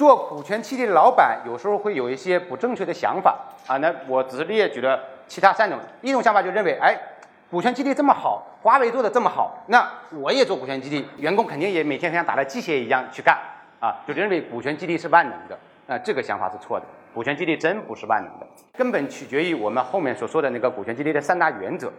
做股权激励的老板有时候会有一些不正确的想法。啊，那我只是列举了其他三种，一种想法就认为：哎，股权激励这么好，华为做的这么好，那我也做股权激励。员工肯定也每天像打了鸡血一样去干啊，就认为股权激励是万能的。那这个想法是错的，股权激励真不是万能的，根本取决于我们后面所说的那个股权激励的三大原则。